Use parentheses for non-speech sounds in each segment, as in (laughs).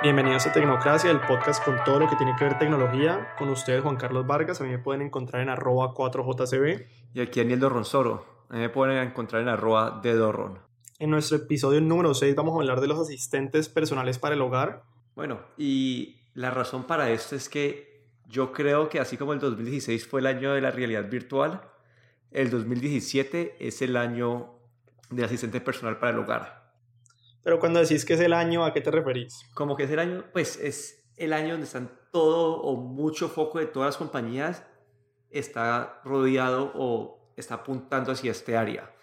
Bienvenidos a Tecnocracia, el podcast con todo lo que tiene que ver tecnología. Con ustedes, Juan Carlos Vargas. A mí me pueden encontrar en arroba 4jcb. Y aquí Daniel Dorronsoro. A mí me pueden encontrar en arroba de Dorron. En nuestro episodio número 6 vamos a hablar de los asistentes personales para el hogar. Bueno, y la razón para esto es que yo creo que así como el 2016 fue el año de la realidad virtual, el 2017 es el año del asistente personal para el hogar. Pero cuando decís que es el año, ¿a qué te referís? Como que es el año, pues es el año donde están todo o mucho foco de todas las compañías está rodeado o está apuntando hacia este área.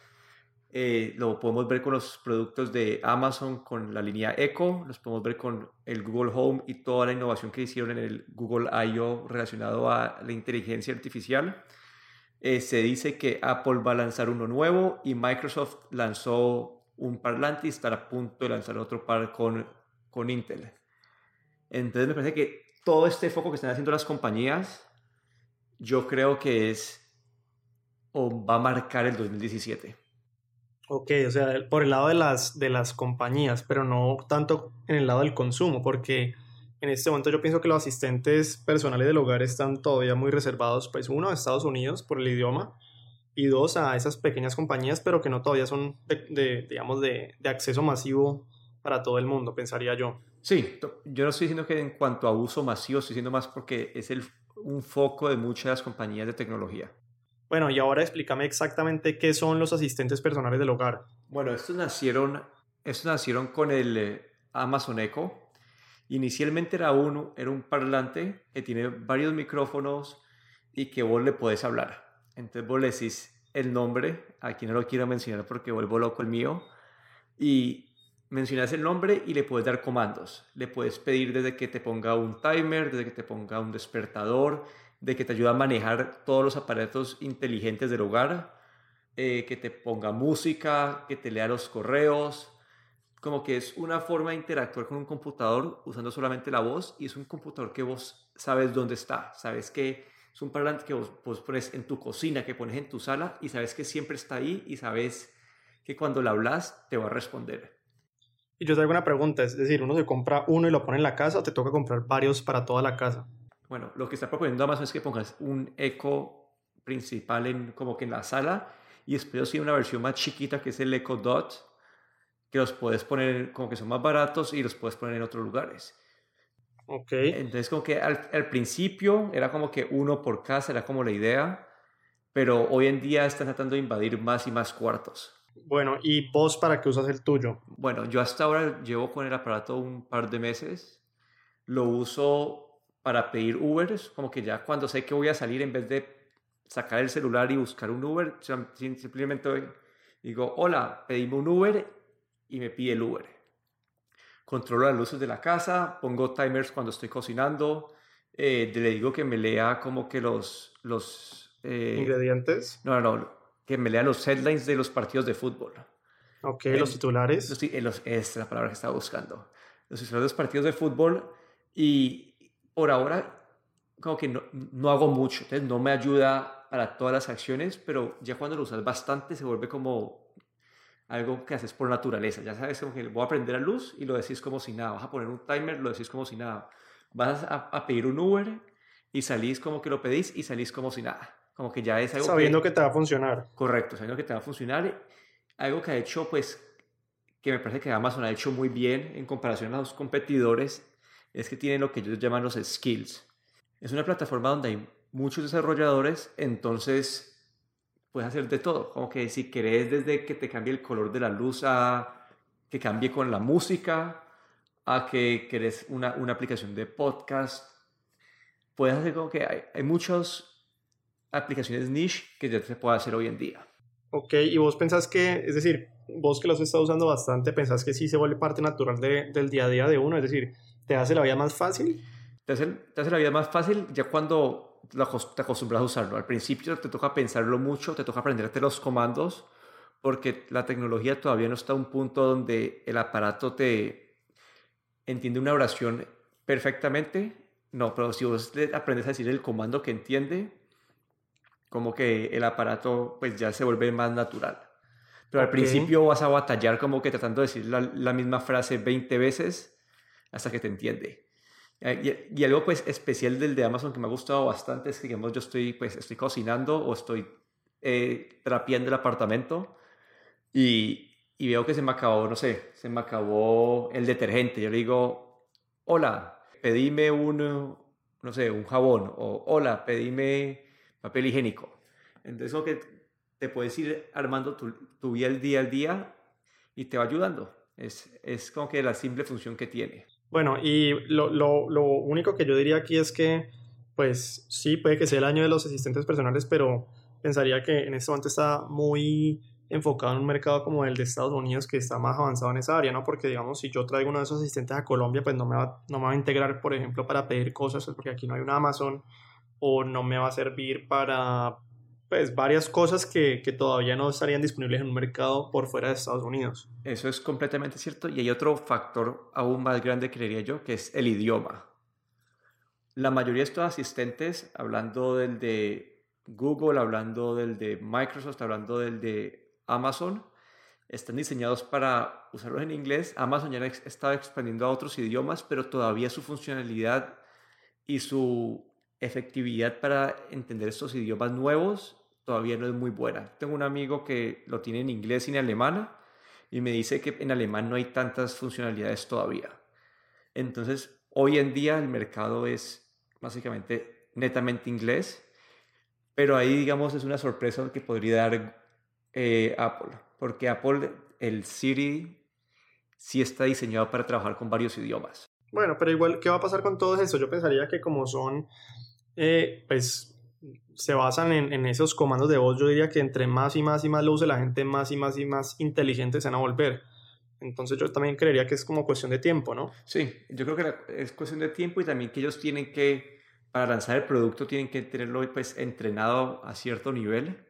Eh, lo podemos ver con los productos de Amazon, con la línea Echo, los podemos ver con el Google Home y toda la innovación que hicieron en el Google I.O. relacionado a la inteligencia artificial. Eh, se dice que Apple va a lanzar uno nuevo y Microsoft lanzó un parlante y está a punto de lanzar otro par con, con Intel. Entonces me parece que todo este foco que están haciendo las compañías, yo creo que es o va a marcar el 2017. Ok, o sea, por el lado de las, de las compañías, pero no tanto en el lado del consumo, porque en este momento yo pienso que los asistentes personales del hogar están todavía muy reservados, pues uno a Estados Unidos por el idioma y dos a esas pequeñas compañías, pero que no todavía son de, digamos, de, de, acceso masivo para todo el mundo, pensaría yo. Sí, yo no estoy diciendo que en cuanto a uso masivo, estoy diciendo más porque es el, un foco de muchas compañías de tecnología. Bueno, y ahora explícame exactamente qué son los asistentes personales del hogar. Bueno, estos nacieron, estos nacieron con el eh, Amazon Echo. Inicialmente era uno, era un parlante que tiene varios micrófonos y que vos le podés hablar. Entonces vos le decís el nombre, aquí no lo quiero mencionar porque vuelvo loco el mío, y mencionas el nombre y le puedes dar comandos. Le puedes pedir desde que te ponga un timer, desde que te ponga un despertador, de que te ayuda a manejar todos los aparatos inteligentes del hogar, eh, que te ponga música, que te lea los correos, como que es una forma de interactuar con un computador usando solamente la voz y es un computador que vos sabes dónde está, sabes que es un parlante que vos, vos pones en tu cocina, que pones en tu sala y sabes que siempre está ahí y sabes que cuando le hablas te va a responder. Y yo te hago una pregunta, es decir, uno se compra uno y lo pone en la casa o te toca comprar varios para toda la casa. Bueno, lo que está proponiendo Amazon es que pongas un eco principal en, como que en la sala y después sí una versión más chiquita que es el Echo Dot, que los puedes poner como que son más baratos y los puedes poner en otros lugares. Ok. Entonces como que al, al principio era como que uno por casa, era como la idea, pero hoy en día están tratando de invadir más y más cuartos. Bueno, ¿y vos para qué usas el tuyo? Bueno, yo hasta ahora llevo con el aparato un par de meses. Lo uso para pedir Ubers, como que ya cuando sé que voy a salir, en vez de sacar el celular y buscar un Uber, simplemente digo, hola, pedime un Uber y me pide el Uber. Controlo las luces de la casa, pongo timers cuando estoy cocinando, eh, le digo que me lea como que los... los eh, ¿Ingredientes? No, no, no, que me lea los headlines de los partidos de fútbol. Ok, los titulares. Los, los, es la palabra que estaba buscando. Los titulares de los partidos de fútbol y por ahora como que no, no, hago mucho, entonces no me ayuda para todas las acciones, pero ya cuando lo usas bastante se vuelve como algo que haces por naturaleza, ya sabes, como que voy a prender la luz y lo decís como si nada, vas a poner un timer, lo decís como si nada, vas a, a pedir un Uber y salís como que lo pedís y salís como si nada, como que ya es algo Sabiendo que, que te va a funcionar. Correcto, sabiendo que te va a funcionar, algo que ha hecho pues, que me parece que Amazon ha hecho muy bien en comparación a los competidores, es que tienen lo que ellos llaman los skills. Es una plataforma donde hay muchos desarrolladores, entonces puedes hacer de todo. Como que si querés desde que te cambie el color de la luz a que cambie con la música, a que querés una, una aplicación de podcast, puedes hacer como que hay, hay muchas aplicaciones niche que ya se puede hacer hoy en día. Ok, y vos pensás que, es decir, vos que los has estado usando bastante, pensás que sí se vuelve parte natural de, del día a día de uno, es decir, ¿Te hace la vida más fácil? Te hace, te hace la vida más fácil ya cuando te acostumbras a usarlo. Al principio te toca pensarlo mucho, te toca aprenderte los comandos, porque la tecnología todavía no está a un punto donde el aparato te entiende una oración perfectamente. No, pero si vos aprendes a decir el comando que entiende, como que el aparato pues ya se vuelve más natural. Pero al principio vas a batallar como que tratando de decir la, la misma frase 20 veces hasta que te entiende. Eh, y, algo pues especial del de Amazon que me ha gustado bastante es que digamos yo estoy pues estoy cocinando o estoy eh, trapeando el apartamento y, y, veo que se me acabó, no sé, se me acabó el detergente. Yo le digo, hola, pedime un, no sé, un jabón o hola, pedime papel higiénico. Entonces, lo que te puedes ir armando tu, tu vida el día al día y te va ayudando. Es, es como que la simple función que tiene. Bueno, y lo, lo, lo, único que yo diría aquí es que, pues sí, puede que sea el año de los asistentes personales, pero pensaría que en este momento está muy enfocado en un mercado como el de Estados Unidos que está más avanzado en esa área, ¿no? Porque, digamos, si yo traigo uno de esos asistentes a Colombia, pues no me va, no me va a integrar, por ejemplo, para pedir cosas, porque aquí no hay un Amazon, o no me va a servir para, pues, varias cosas que, que todavía no estarían disponibles en un mercado por fuera de Estados Unidos. Eso es completamente cierto. Y hay otro factor aún más grande, creería yo, que es el idioma. La mayoría de estos asistentes, hablando del de Google, hablando del de Microsoft, hablando del de Amazon, están diseñados para usarlos en inglés. Amazon ya está expandiendo a otros idiomas, pero todavía su funcionalidad y su efectividad para entender estos idiomas nuevos todavía no es muy buena. Tengo un amigo que lo tiene en inglés y en alemán y me dice que en alemán no hay tantas funcionalidades todavía. Entonces, hoy en día el mercado es básicamente netamente inglés, pero ahí, digamos, es una sorpresa que podría dar eh, Apple, porque Apple, el Siri, sí está diseñado para trabajar con varios idiomas. Bueno, pero igual, ¿qué va a pasar con todo eso? Yo pensaría que como son, eh, pues se basan en, esos comandos de voz, yo diría que entre más y más y más lo use la gente, más y más y más inteligentes se van a volver. Entonces yo también creería que es como cuestión de tiempo, ¿no? Sí, yo creo que es cuestión de tiempo y también que ellos tienen que, para lanzar el producto, tienen que tenerlo pues entrenado a cierto nivel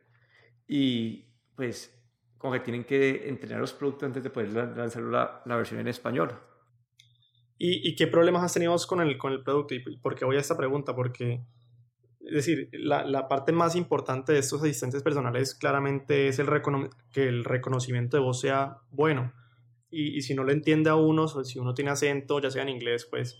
y pues como que tienen que entrenar los productos antes de poder lanzar la, la versión en español. ¿Y, ¿Y, qué problemas has tenido con el, con el producto? ¿Y por qué voy a esta pregunta? Porque es decir, la, la, parte más importante de estos asistentes personales claramente es el que el reconocimiento de voz sea bueno. Y, y, si no lo entiende a uno, si uno tiene acento, ya sea en inglés, pues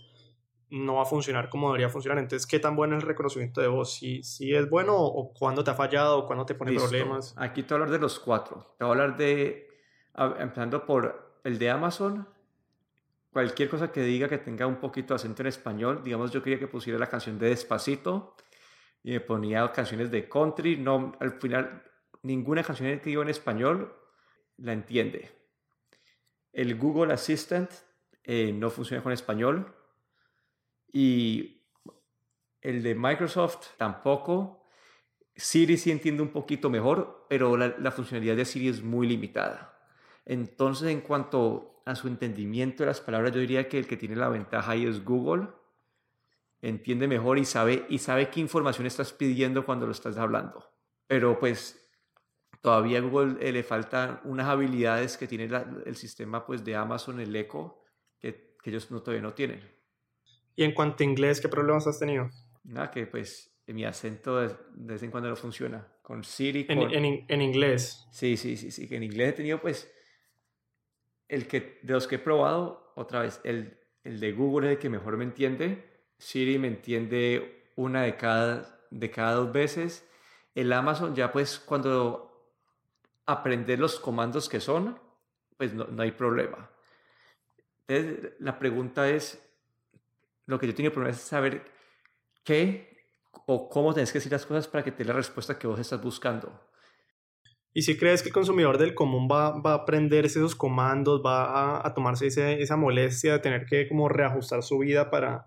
no va a funcionar como debería funcionar. Entonces, ¿qué tan bueno es el reconocimiento de voz? ¿Si, si es bueno o cuándo te ha fallado o cuándo te pone problemas? Aquí te voy a hablar de los cuatro. Te voy a hablar de, empezando por el de Amazon, cualquier cosa que diga que tenga un poquito de acento en español, digamos, yo quería que pusiera la canción de Despacito y me ponía canciones de country. No, al final, ninguna canción que digo en español la entiende. El Google Assistant eh, no funciona con español. Y el de Microsoft tampoco. Siri sí entiende un poquito mejor, pero la, la funcionalidad de Siri es muy limitada. Entonces, en cuanto a su entendimiento de las palabras, yo diría que el que tiene la ventaja ahí es Google entiende mejor y sabe, y sabe qué información estás pidiendo cuando lo estás hablando. Pero pues todavía a Google eh, le faltan unas habilidades que tiene el sistema pues, de Amazon, el Echo, que, que ellos no, todavía no tienen. ¿Y en cuanto a inglés, qué problemas has tenido? Nada, que pues mi acento de, vez en cuando no funciona. Con Siri. En, en, en, inglés. Sí, sí, sí, sí. Que en inglés he tenido pues el que de los que he probado, otra vez, el, el de Google es el que mejor me entiende Siri me entiende una de cada, de cada dos veces. El Amazon ya pues cuando aprender los comandos que son, pues no, no hay problema. Entonces, la pregunta es, lo que yo tengo problema es saber qué o cómo tienes que decir las cosas para que te dé la respuesta que vos estás buscando. ¿Y si crees que el consumidor del común va, va a aprender esos comandos, va a, tomarse esa molestia de tener que como reajustar su vida para,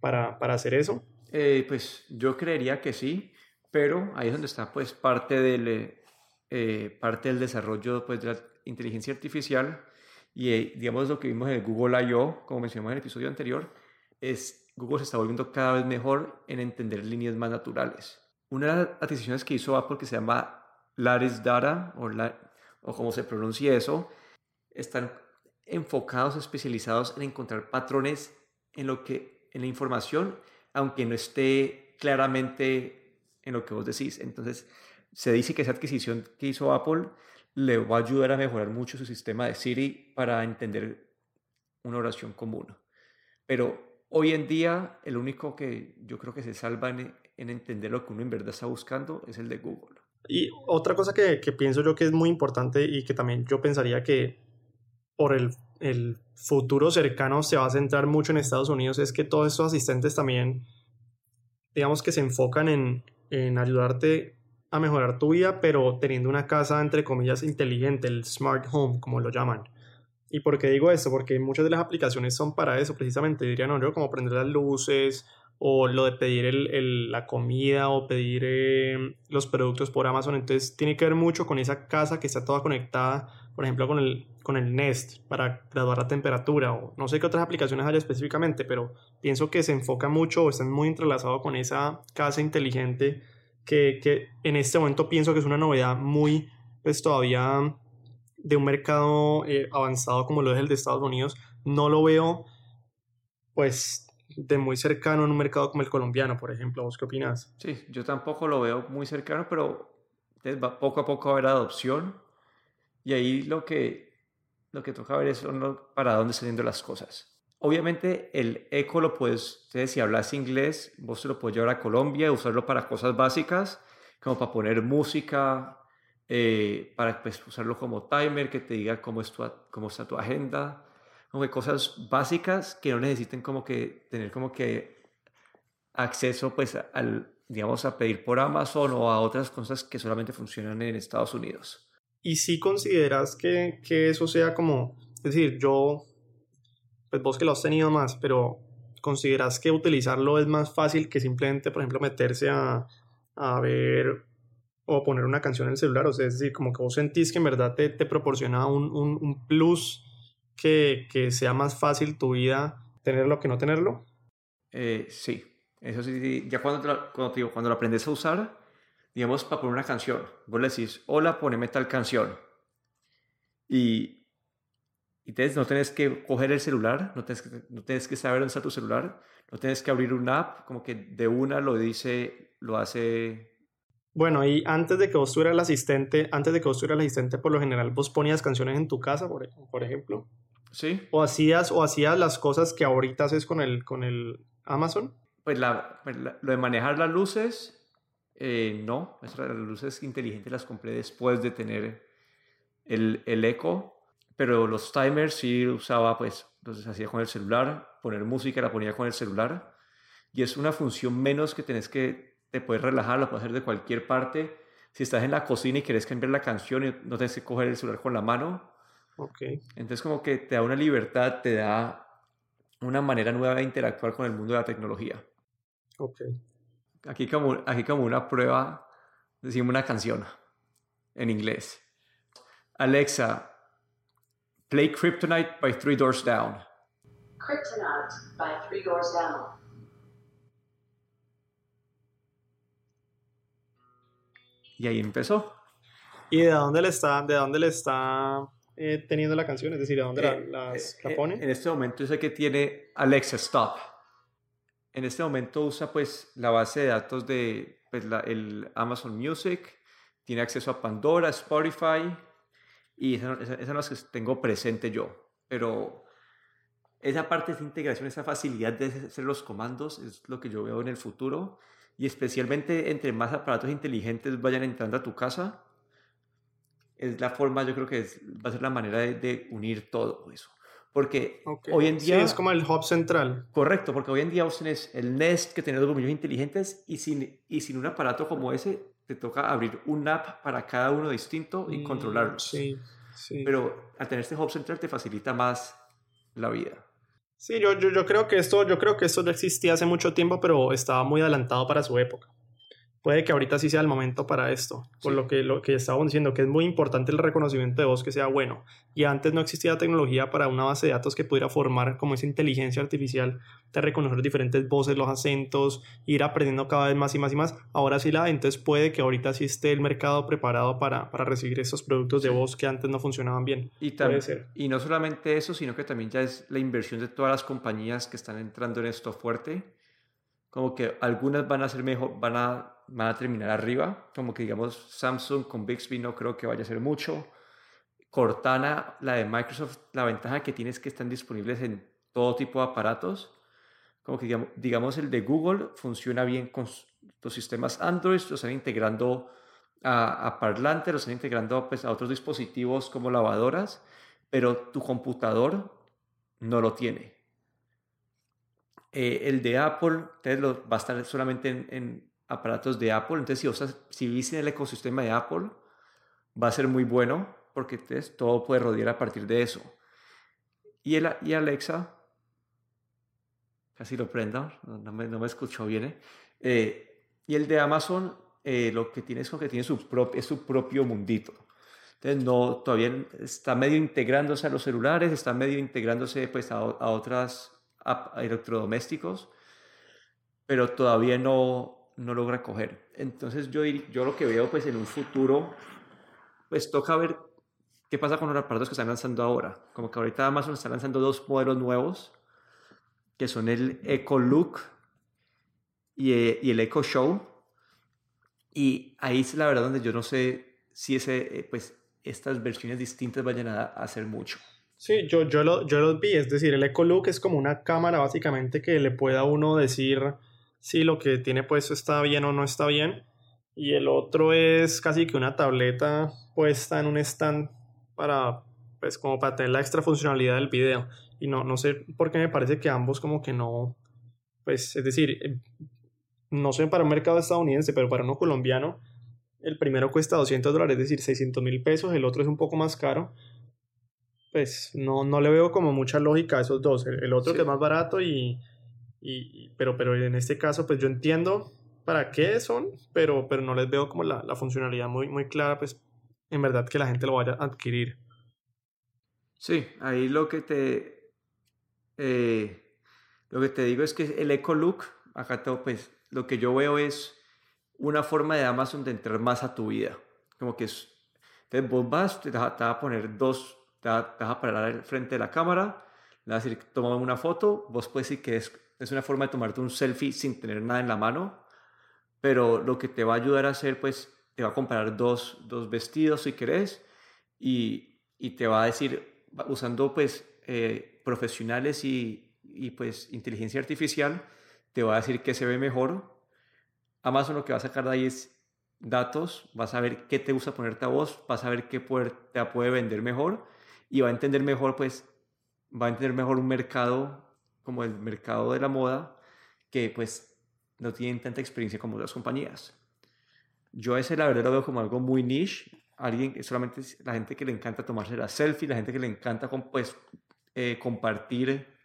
para, para hacer eso? Eh, pues yo creería que sí, pero ahí es donde está pues parte del, eh, parte del desarrollo pues, de la inteligencia artificial y eh, digamos lo que vimos en Google I.O., como mencionamos en el episodio anterior, es Google se está volviendo cada vez mejor en entender líneas más naturales. Una de las adquisiciones que hizo Apple que se llama Lattice Data, o, la, o como se pronuncia eso, están enfocados, especializados en encontrar patrones en lo que en la información, aunque no esté claramente en lo que vos decís. Entonces, se dice que esa adquisición que hizo Apple le va a ayudar a mejorar mucho su sistema de Siri para entender una oración común. Pero hoy en día el único que yo creo que se salva en, en entender lo que uno en verdad está buscando es el de Google. Y otra cosa que, que, pienso yo que es muy importante y que también yo pensaría que por el, futuro cercano se va a centrar mucho en Estados Unidos es que todos estos asistentes también, digamos que se enfocan en, en ayudarte a mejorar tu vida, pero teniendo una casa, entre comillas, inteligente, el smart home, como lo llaman. ¿Y por qué digo esto? Porque muchas de las aplicaciones son para eso, precisamente, dirían, no, yo como prender las luces, o lo de pedir el, la comida o pedir eh, los productos por Amazon. Entonces tiene que ver mucho con esa casa que está toda conectada, por ejemplo, con el, con el Nest para graduar la temperatura o no sé qué otras aplicaciones haya específicamente, pero pienso que se enfoca mucho o están muy entrelazados con esa casa inteligente que, que en este momento pienso que es una novedad muy, pues todavía de un mercado eh, avanzado como lo es el de Estados Unidos. No lo veo pues de muy cercano en un mercado como el colombiano, por ejemplo. ¿Vos qué opinas? Sí, yo tampoco lo veo muy cercano, pero poco a poco haber adopción y ahí lo que, lo que toca ver es para dónde están yendo las cosas. Obviamente el eco lo puedes, si hablas inglés, vos lo puedes llevar a Colombia y usarlo para cosas básicas, como para poner música, eh, para pues, usarlo como timer, que te diga cómo, es tu, cómo está tu agenda, como que cosas básicas que no necesiten como que tener como que acceso pues al, digamos, a pedir por Amazon o a otras cosas que solamente funcionan en Estados Unidos. ¿Y si consideras que, que eso sea como, es decir, yo, pues vos que lo has tenido más, pero consideras que utilizarlo es más fácil que simplemente, por ejemplo, meterse a, a ver o poner una canción en el celular? O sea, es decir, como que vos sentís que en verdad te, te proporciona un, un, un plus que, que sea más fácil tu vida tenerlo que no tenerlo? Eh, sí, eso sí, ya cuando, cuando, cuando lo aprendes a usar, digamos, para poner una canción, vos le decís, hola, poneme tal canción. Y, y entonces no tienes que coger el celular, no tienes que, no tienes que saber dónde está tu celular, no tienes que abrir una app, como que de una lo dice, lo hace bueno, y antes de que vos tuvieras el asistente, antes de que vos tuvieras el asistente, por lo general, vos ponías canciones en tu casa, por, por ejemplo. Sí. O hacías, o hacías las cosas que ahorita haces con el, con el Amazon. Pues, la, pues lo de manejar las luces, eh, no. Las luces inteligentes las compré después de tener el, el Echo. Pero los timers sí usaba, pues, entonces hacía con el celular. Poner música la ponía con el celular. Y es una función menos que tenés que te puedes relajar, lo puedes hacer de cualquier parte. Si estás en la cocina y quieres cambiar la canción y no tienes que coger el celular con la mano. Ok. Entonces como que te da una libertad, te da una manera nueva de interactuar con el mundo de la tecnología. Ok. Aquí como, aquí como una prueba, decimos una canción en inglés. Alexa, play Kryptonite by Three Doors Down. Kryptonite by Three Doors Down. Y ahí empezó. ¿Y de dónde le está, de dónde le está eh, teniendo la canción? Es decir, ¿de dónde la, eh, las, eh, pone? En este momento yo sé que tiene Alexa Stop. En este momento usa pues la base de datos de pues, la, el Amazon Music, tiene acceso a Pandora, Spotify, y esas esa, esa no las que tengo presente yo. Pero esa parte de integración, esa facilidad de hacer los comandos es lo que yo veo en el futuro y especialmente entre más aparatos inteligentes vayan entrando a tu casa, es la forma, yo creo que es, va a ser la manera de, unir todo eso. Porque hoy en día... Sí, es como el hub central. Correcto, porque hoy en día vos tenés el Nest que tiene dos bombillos inteligentes y sin, y sin un aparato como ese te toca abrir un app para cada uno distinto y mm, controlarlos. Sí, sí. Pero al tener este hub central te facilita más la vida. Sí, yo, yo, yo, creo que esto, yo creo que esto ya existía hace mucho tiempo, pero estaba muy adelantado para su época puede que ahorita sí sea el momento para esto, por lo que lo que estábamos diciendo, que es muy importante el reconocimiento de voz que sea bueno. Y antes no existía tecnología para una base de datos que pudiera formar como esa inteligencia artificial de reconocer diferentes voces, los acentos, ir aprendiendo cada vez más y más y más. Ahora sí la, entonces puede que ahorita sí esté el mercado preparado para, para recibir esos productos de voz que antes no funcionaban bien. Y, puede ser. y no solamente eso, sino que también ya es la inversión de todas las compañías que están entrando en esto fuerte. Como que algunas van a ser mejor, van a van a terminar arriba, como que digamos Samsung con Bixby no creo que vaya a ser mucho. Cortana, la de Microsoft, la ventaja que tiene es que están disponibles en todo tipo de aparatos. como que digamos, digamos el de Google funciona bien con los sistemas Android, lo están integrando a, a parlantes, lo están integrando pues, a otros dispositivos como lavadoras, pero tu computador no lo tiene. Eh, el de Apple lo, va a estar solamente en, aparatos de Apple. Entonces, si, vos, si en el ecosistema de Apple, va a ser muy bueno porque todo puede rodear a partir de eso. Y, el, y Alexa, casi lo prendo, no, me, no me escuchó bien. ¿eh? Eh, y el de Amazon, lo que tiene es que tiene su, es su propio mundito. Entonces, no, todavía está medio integrándose a los celulares, está medio integrándose pues, a, a otras electrodomésticos, pero todavía no, no logra coger. Entonces yo, yo lo que veo pues en un futuro, pues toca ver qué pasa con los aparatos que están lanzando ahora. Como que ahorita Amazon está lanzando dos modelos nuevos, que son el Echo Look y, eh, el Echo Show. Y ahí es la verdad donde yo no sé si ese, eh, pues, estas versiones distintas vayan a hacer mucho. Sí, yo, yo, lo, yo los vi, es decir, el Echo Look es como una cámara básicamente que le pueda uno decir si lo que tiene puesto está bien o no está bien. Y el otro es casi que una tableta puesta en un stand para, pues como para tener la extra funcionalidad del video. Y no, no sé por qué me parece que ambos como que no, pues es decir, eh, no sé para un mercado estadounidense, pero para uno colombiano, el primero cuesta 200 dólares, es decir, 600 mil pesos, el otro es un poco más caro pues no, no le veo como mucha lógica a esos dos. El, otro que es más barato y, y, pero, pero en este caso pues yo entiendo para qué son, pero, pero no les veo como la, la funcionalidad muy, muy clara, pues en verdad que la gente lo vaya a adquirir. Sí, ahí lo que te eh, lo que te digo es que el Eco Look, acá todo, pues lo que yo veo es una forma de Amazon de entrar más a tu vida. Como que es, entonces vos vas, te, te vas a poner dos te vas a parar frente de la cámara, le vas a decir, toma una foto, vos puedes decir que es, es una forma de tomarte un selfie sin tener nada en la mano, pero lo que te va a ayudar a hacer, pues, te va a comparar dos, dos vestidos si querés y, y, te va a decir, usando, pues, eh, profesionales y, y, pues, inteligencia artificial, te va a decir qué se ve mejor. Amazon lo que va a sacar de ahí es datos, vas a ver qué te gusta ponerte a vos, vas a ver qué te puede vender mejor y va a entender mejor, pues, va a entender mejor un mercado como el mercado de la moda que, pues, no tienen tanta experiencia como las compañías. Yo ese, la verdad, lo veo como algo muy niche. Alguien, solamente la gente que le encanta tomarse la selfie, la gente que le encanta, pues, eh, compartir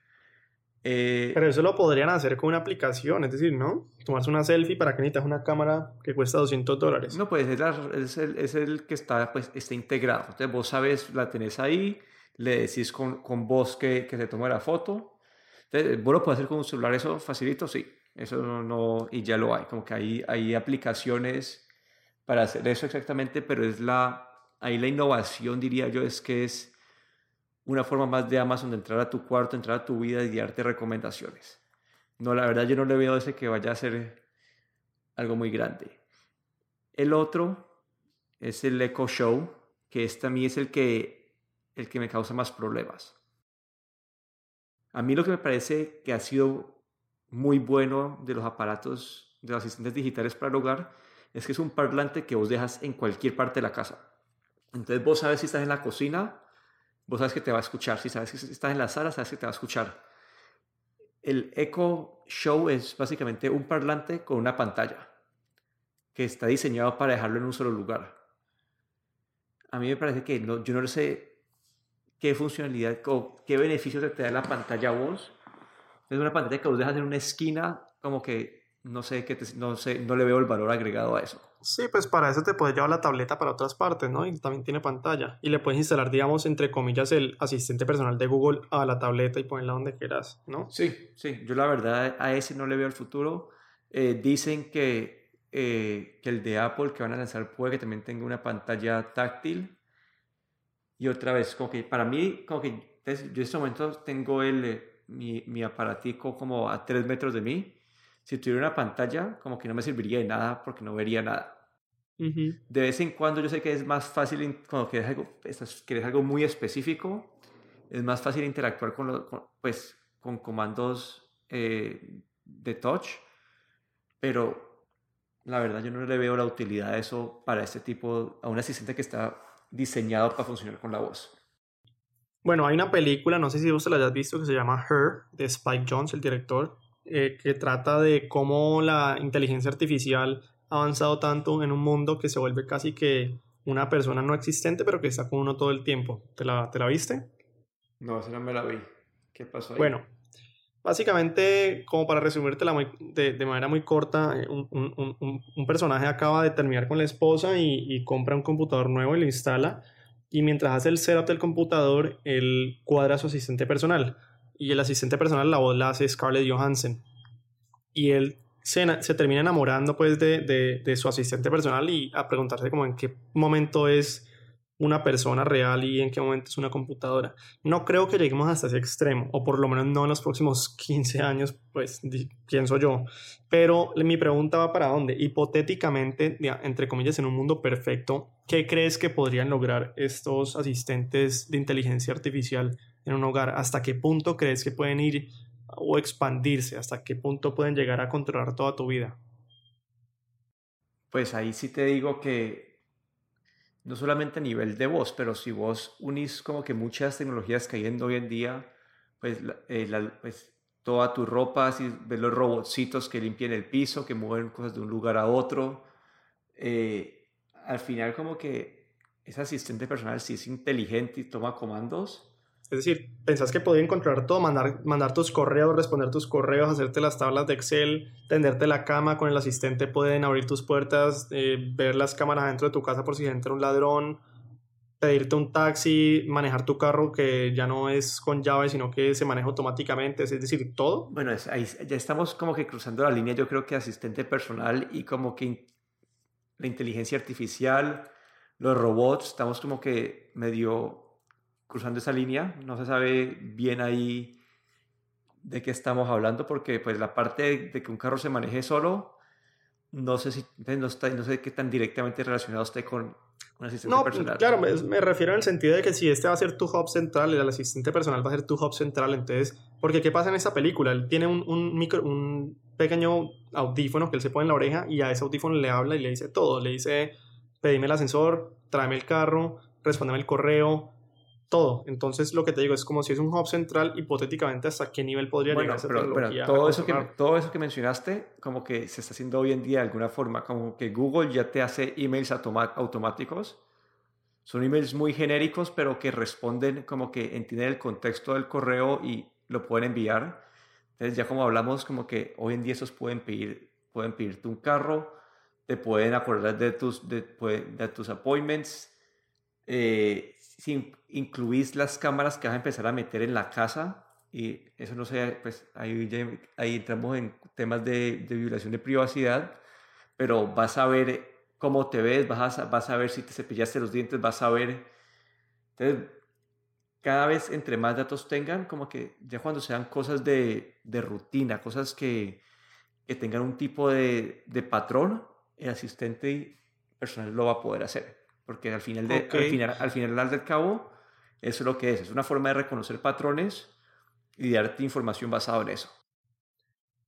eh, Pero eso lo podrían hacer con una aplicación, es decir, ¿no? Tomarse una selfie para que necesitas una cámara que cuesta 200 dólares. No, pues es, el, es, el, que está, pues, está integrado. Entonces vos sabes, la tenés ahí, le decís con, con vos que, que se tome la foto. Entonces, vos lo puedes hacer con un celular, eso facilito, sí. Eso no, no, y ya lo hay. Como que hay, hay aplicaciones para hacer eso exactamente, pero es la, ahí la innovación, diría yo, es que es una forma más de Amazon de entrar a tu cuarto, entrar a tu vida y darte recomendaciones. No, la verdad yo no le veo ese que vaya a ser algo muy grande. El otro es el Echo Show, que este a mí es el que, el que me causa más problemas. A mí lo que me parece que ha sido muy bueno de los aparatos, de los asistentes digitales para el hogar, es que es un parlante que vos dejas en cualquier parte de la casa. Entonces vos sabes si estás en la cocina vos sabes que te va a escuchar. Si sabes que estás en la sala, sabes que te va a escuchar. El Echo Show es básicamente un parlante con una pantalla que está diseñado para dejarlo en un solo lugar. A mí me parece que no, yo no sé qué funcionalidad o qué beneficios te da la pantalla a vos. Es una pantalla que vos dejas en una esquina, como que no sé, que no sé, no le veo el valor agregado a eso. Sí, pues para eso te puedes llevar la tableta para otras partes, ¿no? Y también tiene pantalla. Y le puedes instalar, digamos, entre comillas, el asistente personal de Google a la tableta y ponerla donde quieras, ¿no? Sí, sí. Yo la verdad a ese no le veo el futuro. Eh, dicen que, eh, que el de Apple que van a lanzar puede que también tenga una pantalla táctil. Y otra vez, como que para mí, como que yo en este momento tengo el, eh, mi, mi aparatico como a 3 metros de mí si tuviera una pantalla, como que no me serviría de nada porque no vería nada. De vez en cuando yo sé que es más fácil, cuando quieres algo, quieres algo muy específico, es más fácil interactuar con, pues, con comandos eh, de touch, pero la verdad yo no le veo la utilidad de eso para este tipo, a un asistente que está diseñado para funcionar con la voz. Bueno, hay una película, no sé si vos la hayas visto, que se llama Her, de Spike Jones, el director, eh, que trata de cómo la inteligencia artificial ha avanzado tanto en un mundo que se vuelve casi que una persona no existente, pero que está con uno todo el tiempo. ¿Te la, te la viste? No, esa no me la vi. ¿Qué pasó ahí? Bueno, básicamente, como para resumirte de, de, manera muy corta, eh, un, un, un, personaje acaba de terminar con la esposa y, y compra un computador nuevo y lo instala y mientras hace el setup del computador, él cuadra a su asistente personal. Y el asistente personal, la voz la hace Scarlett Johansson. Y él se, se termina enamorando pues de, de, de, su asistente personal y a preguntarse como en qué momento es una persona real y en qué momento es una computadora. No creo que lleguemos hasta ese extremo, o por lo menos no en los próximos (laughs) 15 años, pues pienso yo. Pero mi pregunta va para dónde. Hipotéticamente, entre comillas, en un mundo perfecto, ¿qué crees que podrían lograr estos asistentes de inteligencia artificial en un hogar? ¿Hasta qué punto crees que pueden ir o expandirse? ¿Hasta qué punto pueden llegar a controlar toda tu vida? Pues ahí sí te digo que no solamente a nivel de voz, pero si vos unís como que muchas tecnologías cayendo hoy en día, pues, eh, pues toda tu ropa, si ves los robotcitos que limpian el piso, que mueven cosas de un lugar a otro, eh, al final como que ese asistente personal si es inteligente y toma comandos, es decir, pensás que podía encontrar todo, mandar, mandar tus correos, responder tus correos, hacerte las tablas de Excel, tenderte la cama con el asistente, pueden abrir tus puertas, eh, ver las cámaras dentro de tu casa por si entra un ladrón, pedirte un taxi, manejar tu carro que ya no es con llave, sino que se maneja automáticamente, es decir, todo. Bueno, ya estamos como que cruzando la línea, yo creo que asistente personal y como que la inteligencia artificial, los robots, estamos como que medio cruzando esa línea. No se sabe bien ahí de qué estamos hablando porque pues la parte de que un carro se maneje solo, no sé si no, está, no sé qué tan directamente relacionado esté con un asistente no, personal. Claro, me, me, refiero en el sentido de que si este va a ser tu hub central, el asistente personal va a ser tu hub central, entonces, porque ¿qué pasa en esta película? Él tiene un, un, micro, un pequeño audífono que él se pone en la oreja y a ese audífono le habla y le dice todo, le dice, pedime el ascensor, tráeme el carro, respóndeme el correo, todo. Entonces, lo que te digo es como si es un hub central, hipotéticamente, ¿hasta qué nivel podría llegar esa tecnología? todo, eso que, todo eso que mencionaste, como que se está haciendo hoy en día de alguna forma, como que Google ya te hace emails automáticos. Son emails muy genéricos, pero que responden como que entienden el contexto del correo y lo pueden enviar. Entonces, ya como hablamos, como que hoy en día esos pueden pedir, pueden pedirte un carro, te pueden acordar de tus, de, de tus appointments, eh, si incluís las cámaras que vas a empezar a meter en la casa, y eso no sé, pues ahí, ahí entramos en temas de, de, violación de privacidad, pero vas a ver cómo te ves, vas a, vas a ver si te cepillaste los dientes, vas a ver... Entonces, cada vez entre más datos tengan, como que ya cuando sean cosas de, de rutina, cosas que, que, tengan un tipo de, de patrón, el asistente personal lo va a poder hacer porque al final, de, al final, al final del cabo, eso es lo que es, es una forma de reconocer patrones y darte información basada en eso.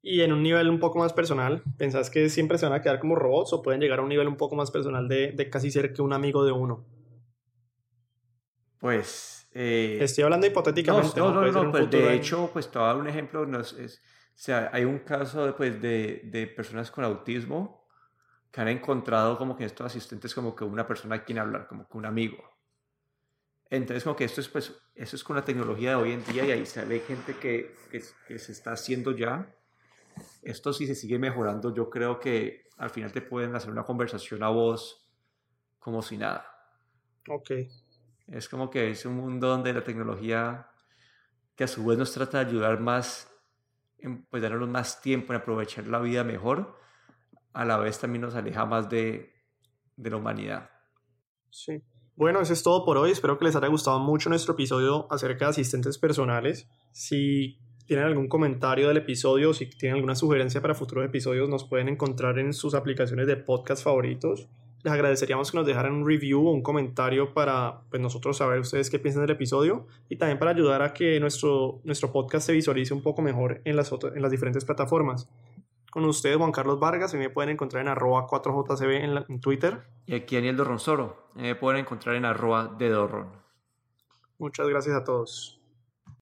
Y en un nivel un poco más personal, ¿pensás que siempre se van a quedar como robots o pueden llegar a un nivel un poco más personal de, de casi ser que un amigo de uno? Pues... Eh, Estoy hablando hipotéticamente. No, no, no, pues de hecho, pues te voy a dar un ejemplo. No es, o sea, hay un caso pues, de, de personas con autismo que han encontrado como que estos asistentes como que una persona a quien hablar, como que un amigo. Entonces como que esto es pues, eso es con la tecnología de hoy en día y ahí se ve gente que, que, se está haciendo ya. Esto si se sigue mejorando, yo creo que al final te pueden hacer una conversación a voz como si nada. Ok. Es como que es un mundo donde la tecnología, que a su vez nos trata de ayudar más, en, pues darnos más tiempo en aprovechar la vida mejor, a la vez también nos aleja más de, de la humanidad. Sí. Bueno, eso es todo por hoy. Espero que les haya gustado mucho nuestro episodio acerca de asistentes personales. Si tienen algún comentario del episodio, si tienen alguna sugerencia para futuros episodios, nos pueden encontrar en sus aplicaciones de podcast favoritos. Les agradeceríamos que nos dejaran un review o un comentario para pues, nosotros saber ustedes qué piensan del episodio y también para ayudar a que nuestro, nuestro podcast se visualice un poco mejor en las, en las diferentes plataformas. Con ustedes, Juan Carlos Vargas, me pueden encontrar en arroba 4jcb en, Twitter. Y aquí Daniel Dorronsoro, me pueden encontrar en arroba de Dorron. Muchas gracias a todos.